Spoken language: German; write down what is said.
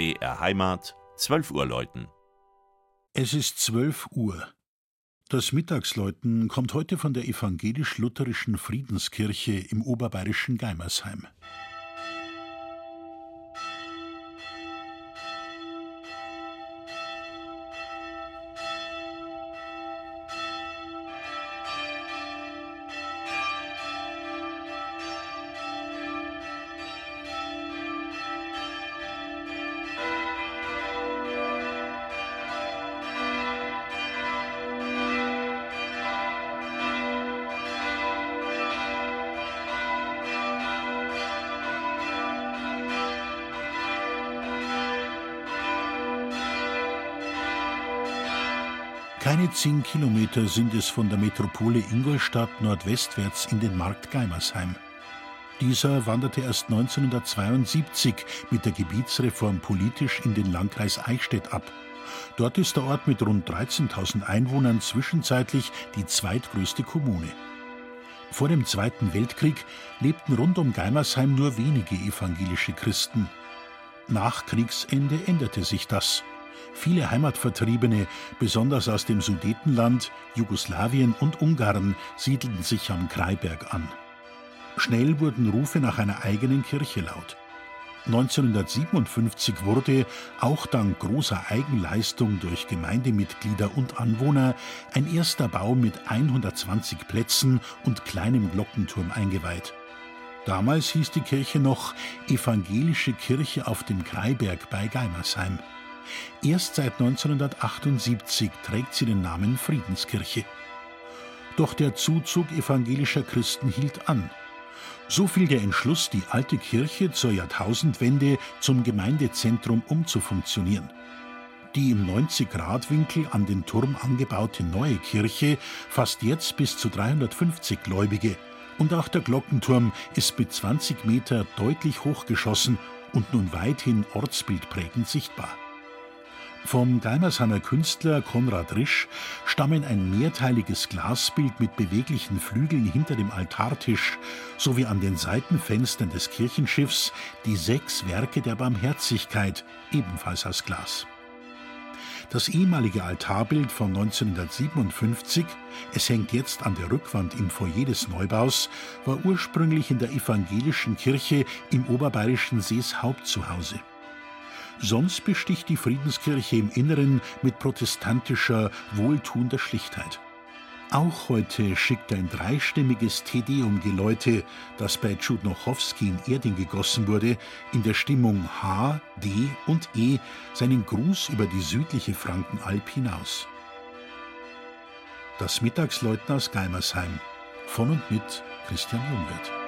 BR Heimat, 12 Uhr läuten. Es ist 12 Uhr. Das Mittagsläuten kommt heute von der evangelisch-lutherischen Friedenskirche im oberbayerischen Geimersheim. Keine zehn Kilometer sind es von der Metropole Ingolstadt nordwestwärts in den Markt Geimersheim. Dieser wanderte erst 1972 mit der Gebietsreform politisch in den Landkreis Eichstätt ab. Dort ist der Ort mit rund 13.000 Einwohnern zwischenzeitlich die zweitgrößte Kommune. Vor dem Zweiten Weltkrieg lebten rund um Geimersheim nur wenige evangelische Christen. Nach Kriegsende änderte sich das. Viele Heimatvertriebene, besonders aus dem Sudetenland, Jugoslawien und Ungarn, siedelten sich am Kreiberg an. Schnell wurden Rufe nach einer eigenen Kirche laut. 1957 wurde, auch dank großer Eigenleistung durch Gemeindemitglieder und Anwohner, ein erster Bau mit 120 Plätzen und kleinem Glockenturm eingeweiht. Damals hieß die Kirche noch Evangelische Kirche auf dem Kreiberg bei Geimersheim. Erst seit 1978 trägt sie den Namen Friedenskirche. Doch der Zuzug evangelischer Christen hielt an. So fiel der Entschluss, die alte Kirche zur Jahrtausendwende zum Gemeindezentrum umzufunktionieren. Die im 90-Grad-Winkel an den Turm angebaute neue Kirche fasst jetzt bis zu 350 Gläubige. Und auch der Glockenturm ist mit 20 Meter deutlich hochgeschossen und nun weithin ortsbildprägend sichtbar. Vom Geimersheimer Künstler Konrad Risch stammen ein mehrteiliges Glasbild mit beweglichen Flügeln hinter dem Altartisch sowie an den Seitenfenstern des Kirchenschiffs die sechs Werke der Barmherzigkeit, ebenfalls aus Glas. Das ehemalige Altarbild von 1957, es hängt jetzt an der Rückwand im Foyer des Neubaus, war ursprünglich in der evangelischen Kirche im oberbayerischen Seeshaupt zu Hause. Sonst besticht die Friedenskirche im Inneren mit protestantischer, wohltuender Schlichtheit. Auch heute schickt ein dreistimmiges Tedeum-Geläute, das bei Tschudnochowski in Erding gegossen wurde, in der Stimmung H, D und E seinen Gruß über die südliche Frankenalb hinaus. Das Mittagsläuten aus Geimersheim von und mit Christian Jungwirth.